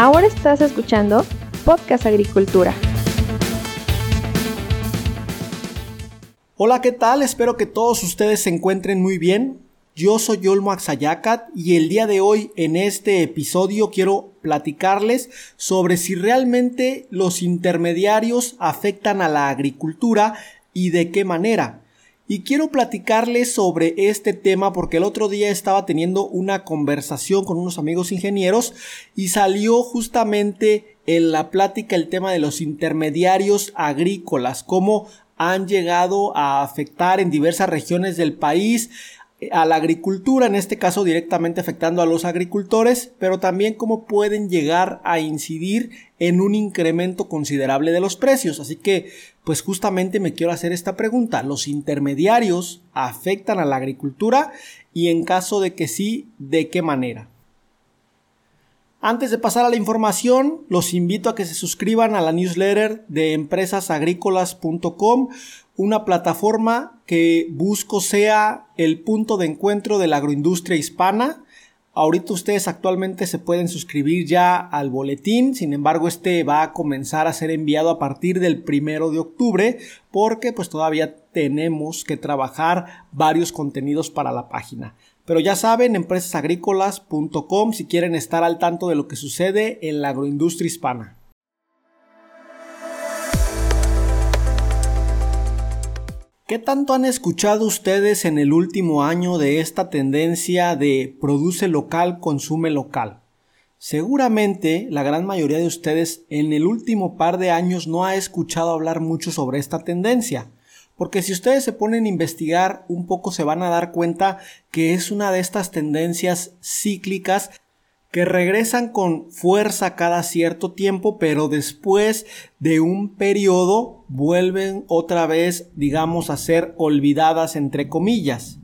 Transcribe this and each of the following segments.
Ahora estás escuchando Podcast Agricultura. Hola, ¿qué tal? Espero que todos ustedes se encuentren muy bien. Yo soy Yolmo Axayacat y el día de hoy en este episodio quiero platicarles sobre si realmente los intermediarios afectan a la agricultura y de qué manera. Y quiero platicarles sobre este tema porque el otro día estaba teniendo una conversación con unos amigos ingenieros y salió justamente en la plática el tema de los intermediarios agrícolas, cómo han llegado a afectar en diversas regiones del país a la agricultura, en este caso directamente afectando a los agricultores, pero también cómo pueden llegar a incidir en un incremento considerable de los precios. Así que, pues justamente me quiero hacer esta pregunta. ¿Los intermediarios afectan a la agricultura? Y en caso de que sí, ¿de qué manera? Antes de pasar a la información, los invito a que se suscriban a la newsletter de empresasagrícolas.com, una plataforma que busco sea el punto de encuentro de la agroindustria hispana. Ahorita ustedes actualmente se pueden suscribir ya al boletín, sin embargo este va a comenzar a ser enviado a partir del primero de octubre porque pues todavía tenemos que trabajar varios contenidos para la página. Pero ya saben, empresasagrícolas.com si quieren estar al tanto de lo que sucede en la agroindustria hispana. ¿Qué tanto han escuchado ustedes en el último año de esta tendencia de produce local, consume local? Seguramente la gran mayoría de ustedes en el último par de años no ha escuchado hablar mucho sobre esta tendencia. Porque si ustedes se ponen a investigar un poco se van a dar cuenta que es una de estas tendencias cíclicas que regresan con fuerza cada cierto tiempo, pero después de un periodo vuelven otra vez, digamos, a ser olvidadas entre comillas.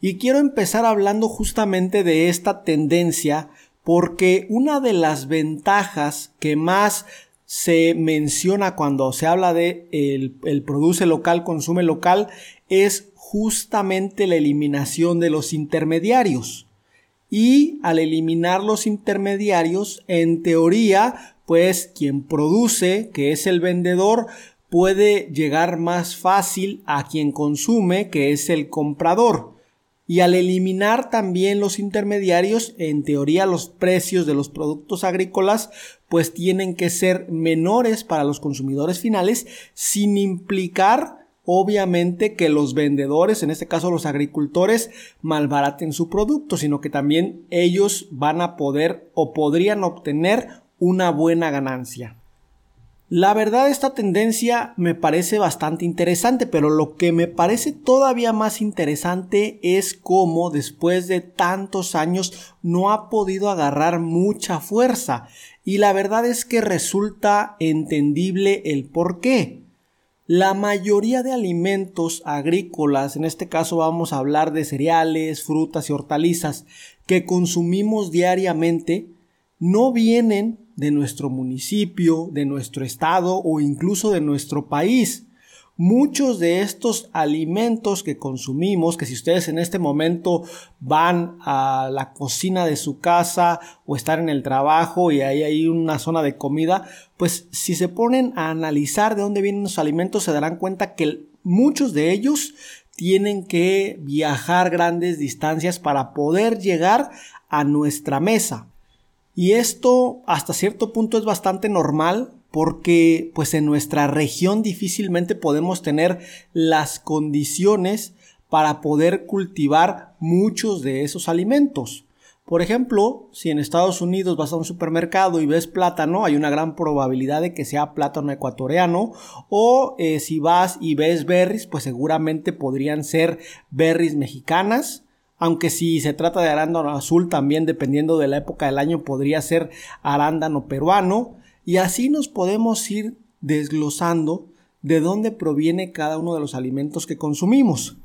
Y quiero empezar hablando justamente de esta tendencia porque una de las ventajas que más se menciona cuando se habla de el, produce local, consume local, es justamente la eliminación de los intermediarios. Y al eliminar los intermediarios, en teoría, pues quien produce, que es el vendedor, puede llegar más fácil a quien consume, que es el comprador. Y al eliminar también los intermediarios, en teoría los precios de los productos agrícolas pues tienen que ser menores para los consumidores finales sin implicar obviamente que los vendedores, en este caso los agricultores, malbaraten su producto, sino que también ellos van a poder o podrían obtener una buena ganancia. La verdad esta tendencia me parece bastante interesante, pero lo que me parece todavía más interesante es cómo después de tantos años no ha podido agarrar mucha fuerza. Y la verdad es que resulta entendible el por qué. La mayoría de alimentos agrícolas, en este caso vamos a hablar de cereales, frutas y hortalizas, que consumimos diariamente, no vienen de nuestro municipio, de nuestro estado o incluso de nuestro país. Muchos de estos alimentos que consumimos, que si ustedes en este momento van a la cocina de su casa o están en el trabajo y ahí hay una zona de comida, pues si se ponen a analizar de dónde vienen los alimentos se darán cuenta que muchos de ellos tienen que viajar grandes distancias para poder llegar a nuestra mesa. Y esto hasta cierto punto es bastante normal porque pues en nuestra región difícilmente podemos tener las condiciones para poder cultivar muchos de esos alimentos. Por ejemplo, si en Estados Unidos vas a un supermercado y ves plátano, hay una gran probabilidad de que sea plátano ecuatoriano. O eh, si vas y ves berries, pues seguramente podrían ser berries mexicanas aunque si se trata de arándano azul también dependiendo de la época del año podría ser arándano peruano y así nos podemos ir desglosando de dónde proviene cada uno de los alimentos que consumimos.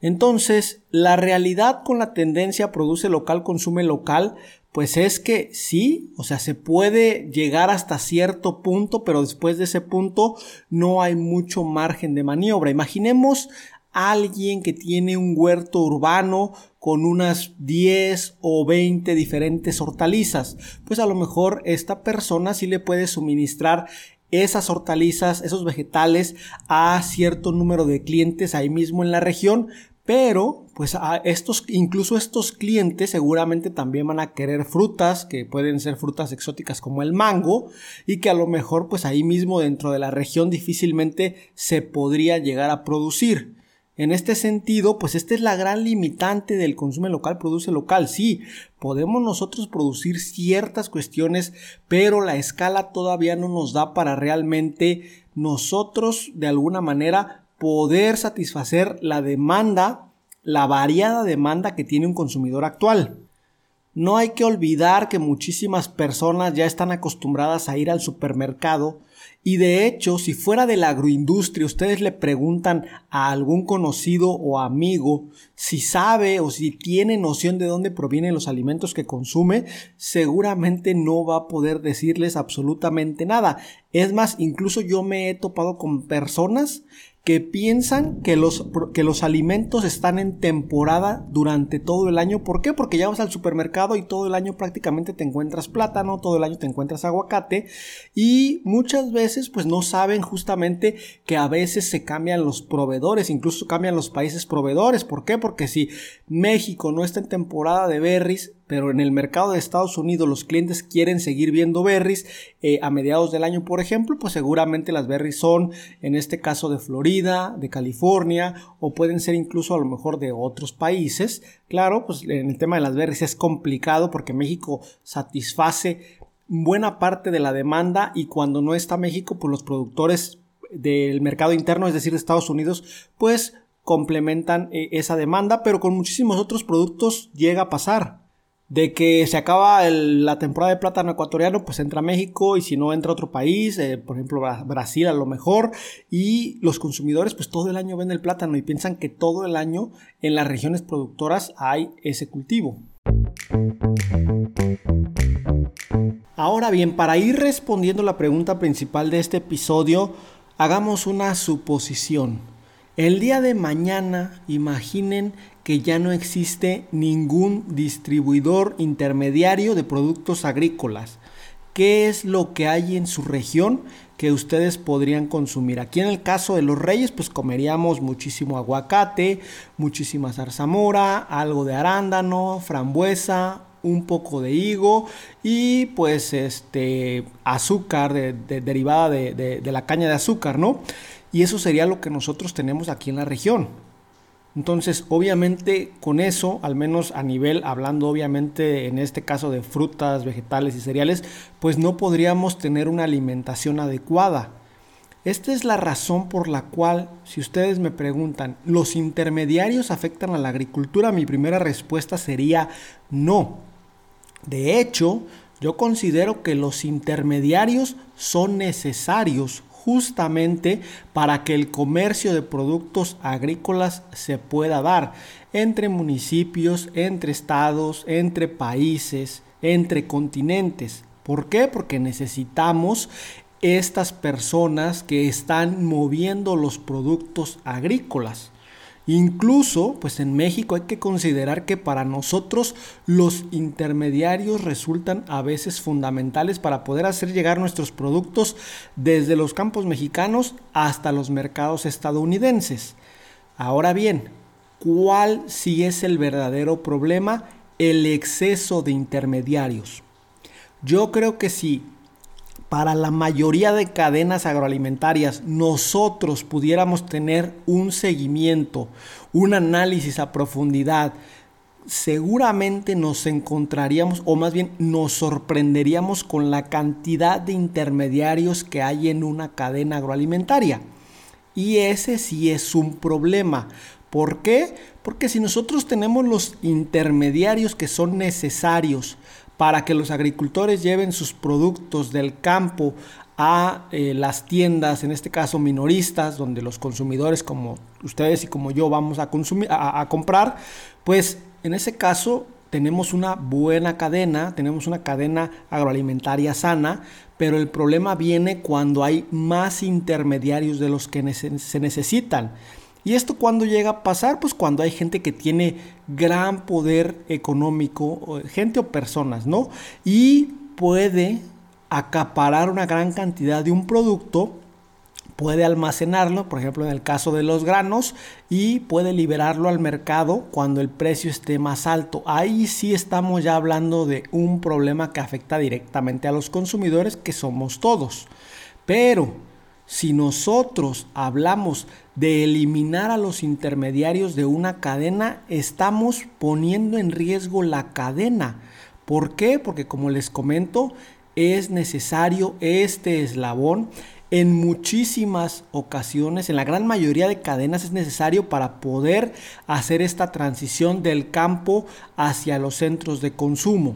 Entonces, la realidad con la tendencia produce local, consume local, pues es que sí, o sea, se puede llegar hasta cierto punto, pero después de ese punto no hay mucho margen de maniobra. Imaginemos alguien que tiene un huerto urbano con unas 10 o 20 diferentes hortalizas. Pues a lo mejor esta persona sí le puede suministrar esas hortalizas, esos vegetales a cierto número de clientes ahí mismo en la región, pero pues a estos incluso estos clientes seguramente también van a querer frutas que pueden ser frutas exóticas como el mango y que a lo mejor pues ahí mismo dentro de la región difícilmente se podría llegar a producir. En este sentido, pues esta es la gran limitante del consumo local, produce local. Sí, podemos nosotros producir ciertas cuestiones, pero la escala todavía no nos da para realmente nosotros de alguna manera poder satisfacer la demanda, la variada demanda que tiene un consumidor actual. No hay que olvidar que muchísimas personas ya están acostumbradas a ir al supermercado y de hecho, si fuera de la agroindustria, ustedes le preguntan a algún conocido o amigo si sabe o si tiene noción de dónde provienen los alimentos que consume, seguramente no va a poder decirles absolutamente nada. Es más, incluso yo me he topado con personas que piensan que los, que los alimentos están en temporada durante todo el año. ¿Por qué? Porque ya vas al supermercado y todo el año prácticamente te encuentras plátano, todo el año te encuentras aguacate y muchas veces pues no saben justamente que a veces se cambian los proveedores, incluso cambian los países proveedores. ¿Por qué? Porque si México no está en temporada de berries, pero en el mercado de Estados Unidos los clientes quieren seguir viendo berries eh, a mediados del año, por ejemplo, pues seguramente las berries son, en este caso, de Florida, de California, o pueden ser incluso a lo mejor de otros países. Claro, pues en el tema de las berries es complicado porque México satisface buena parte de la demanda y cuando no está México, pues los productores del mercado interno, es decir, de Estados Unidos, pues complementan eh, esa demanda, pero con muchísimos otros productos llega a pasar de que se acaba la temporada de plátano ecuatoriano, pues entra México y si no entra otro país, eh, por ejemplo Brasil a lo mejor, y los consumidores pues todo el año ven el plátano y piensan que todo el año en las regiones productoras hay ese cultivo. Ahora bien, para ir respondiendo la pregunta principal de este episodio, hagamos una suposición. El día de mañana, imaginen que ya no existe ningún distribuidor intermediario de productos agrícolas. ¿Qué es lo que hay en su región que ustedes podrían consumir? Aquí en el caso de los reyes, pues comeríamos muchísimo aguacate, muchísima zarzamora, algo de arándano, frambuesa, un poco de higo y pues este azúcar derivada de, de la caña de azúcar, ¿no? Y eso sería lo que nosotros tenemos aquí en la región. Entonces, obviamente con eso, al menos a nivel, hablando obviamente en este caso de frutas, vegetales y cereales, pues no podríamos tener una alimentación adecuada. Esta es la razón por la cual, si ustedes me preguntan, ¿los intermediarios afectan a la agricultura? Mi primera respuesta sería no. De hecho, yo considero que los intermediarios son necesarios justamente para que el comercio de productos agrícolas se pueda dar entre municipios, entre estados, entre países, entre continentes. ¿Por qué? Porque necesitamos estas personas que están moviendo los productos agrícolas. Incluso, pues en México hay que considerar que para nosotros los intermediarios resultan a veces fundamentales para poder hacer llegar nuestros productos desde los campos mexicanos hasta los mercados estadounidenses. Ahora bien, ¿cuál sí es el verdadero problema? El exceso de intermediarios. Yo creo que sí para la mayoría de cadenas agroalimentarias nosotros pudiéramos tener un seguimiento, un análisis a profundidad, seguramente nos encontraríamos, o más bien nos sorprenderíamos con la cantidad de intermediarios que hay en una cadena agroalimentaria. Y ese sí es un problema. ¿Por qué? Porque si nosotros tenemos los intermediarios que son necesarios para que los agricultores lleven sus productos del campo a eh, las tiendas, en este caso minoristas, donde los consumidores como ustedes y como yo vamos a, consumir, a, comprar, pues en ese caso tenemos una buena cadena, tenemos una cadena agroalimentaria sana, pero el problema viene cuando hay más intermediarios de los que se necesitan. ¿Y esto cuando llega a pasar? Pues cuando hay gente que tiene gran poder económico, gente o personas, ¿no? Y puede acaparar una gran cantidad de un producto puede almacenarlo, por ejemplo en el caso de los granos, y puede liberarlo al mercado cuando el precio esté más alto. Ahí sí estamos ya hablando de un problema que afecta directamente a los consumidores, que somos todos. Pero si nosotros hablamos de eliminar a los intermediarios de una cadena, estamos poniendo en riesgo la cadena. ¿Por qué? Porque como les comento, es necesario este eslabón en muchísimas ocasiones, en la gran mayoría de cadenas es necesario para poder hacer esta transición del campo hacia los centros de consumo.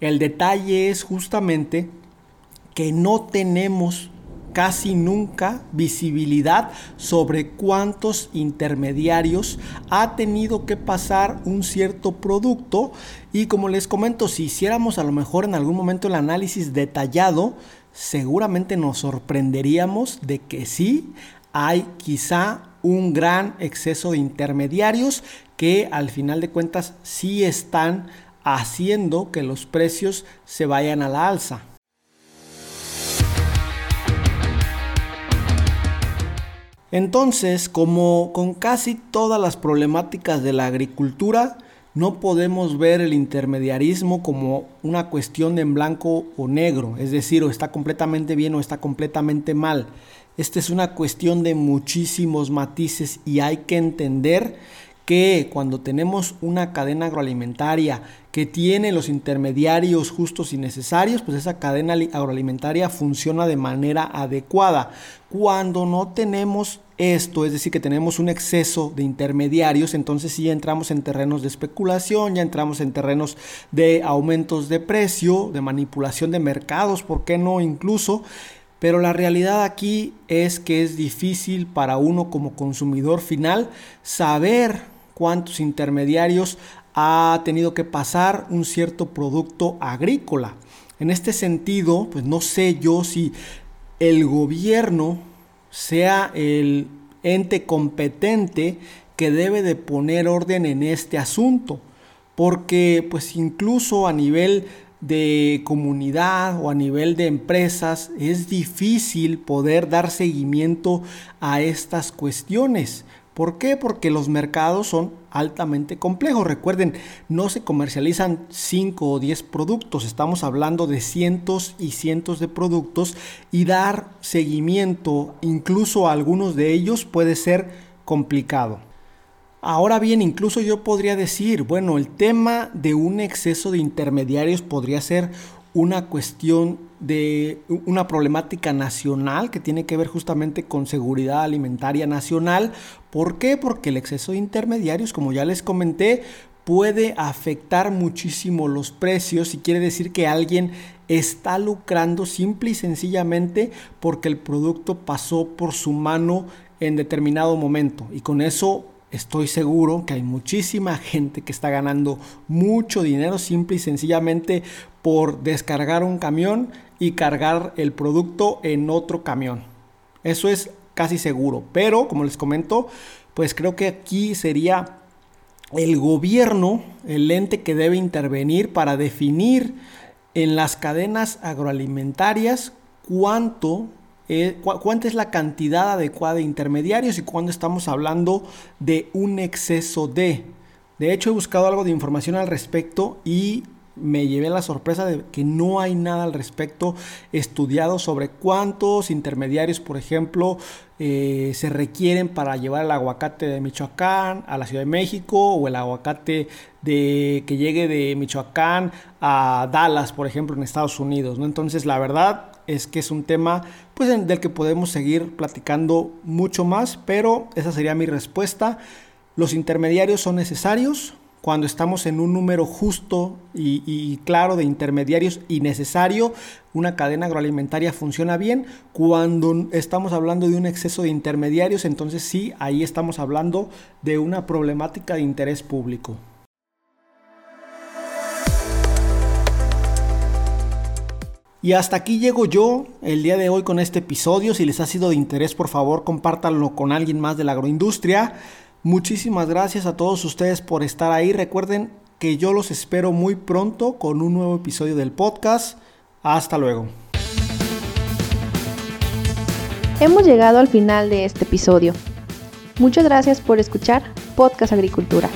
El detalle es justamente que no tenemos casi nunca visibilidad sobre cuántos intermediarios ha tenido que pasar un cierto producto y como les comento si hiciéramos a lo mejor en algún momento el análisis detallado seguramente nos sorprenderíamos de que sí hay quizá un gran exceso de intermediarios que al final de cuentas sí están haciendo que los precios se vayan a la alza. Entonces, como con casi todas las problemáticas de la agricultura, no podemos ver el intermediarismo como una cuestión de en blanco o negro, es decir, o está completamente bien o está completamente mal. Esta es una cuestión de muchísimos matices y hay que entender que cuando tenemos una cadena agroalimentaria que tiene los intermediarios justos y necesarios, pues esa cadena agroalimentaria funciona de manera adecuada. Cuando no tenemos esto, es decir, que tenemos un exceso de intermediarios, entonces sí entramos en terrenos de especulación, ya entramos en terrenos de aumentos de precio, de manipulación de mercados, ¿por qué no incluso? Pero la realidad aquí es que es difícil para uno como consumidor final saber cuántos intermediarios ha tenido que pasar un cierto producto agrícola. En este sentido, pues no sé yo si el gobierno sea el ente competente que debe de poner orden en este asunto, porque pues incluso a nivel de comunidad o a nivel de empresas es difícil poder dar seguimiento a estas cuestiones. ¿Por qué? Porque los mercados son altamente complejos. Recuerden, no se comercializan 5 o 10 productos, estamos hablando de cientos y cientos de productos y dar seguimiento incluso a algunos de ellos puede ser complicado. Ahora bien, incluso yo podría decir, bueno, el tema de un exceso de intermediarios podría ser una cuestión de una problemática nacional que tiene que ver justamente con seguridad alimentaria nacional. ¿Por qué? Porque el exceso de intermediarios, como ya les comenté, puede afectar muchísimo los precios y quiere decir que alguien está lucrando simple y sencillamente porque el producto pasó por su mano en determinado momento y con eso estoy seguro que hay muchísima gente que está ganando mucho dinero simple y sencillamente por descargar un camión y cargar el producto en otro camión. Eso es casi seguro. Pero, como les comento, pues creo que aquí sería el gobierno el ente que debe intervenir para definir en las cadenas agroalimentarias cuánto eh, cuánta es la cantidad adecuada de intermediarios y cuándo estamos hablando de un exceso de. De hecho, he buscado algo de información al respecto y me llevé la sorpresa de que no hay nada al respecto estudiado sobre cuántos intermediarios, por ejemplo, eh, se requieren para llevar el aguacate de Michoacán a la Ciudad de México o el aguacate de, que llegue de Michoacán a Dallas, por ejemplo, en Estados Unidos. ¿no? Entonces, la verdad es que es un tema pues, del que podemos seguir platicando mucho más, pero esa sería mi respuesta. Los intermediarios son necesarios, cuando estamos en un número justo y, claro de intermediarios y necesario, una cadena agroalimentaria funciona bien. Cuando estamos hablando de un exceso de intermediarios, entonces sí, ahí estamos hablando de una problemática de interés público. Y hasta aquí llego yo el día de hoy con este episodio. Si les ha sido de interés, por favor, compártanlo con alguien más de la agroindustria. Muchísimas gracias a todos ustedes por estar ahí. Recuerden que yo los espero muy pronto con un nuevo episodio del podcast. Hasta luego. Hemos llegado al final de este episodio. Muchas gracias por escuchar Podcast Agricultura.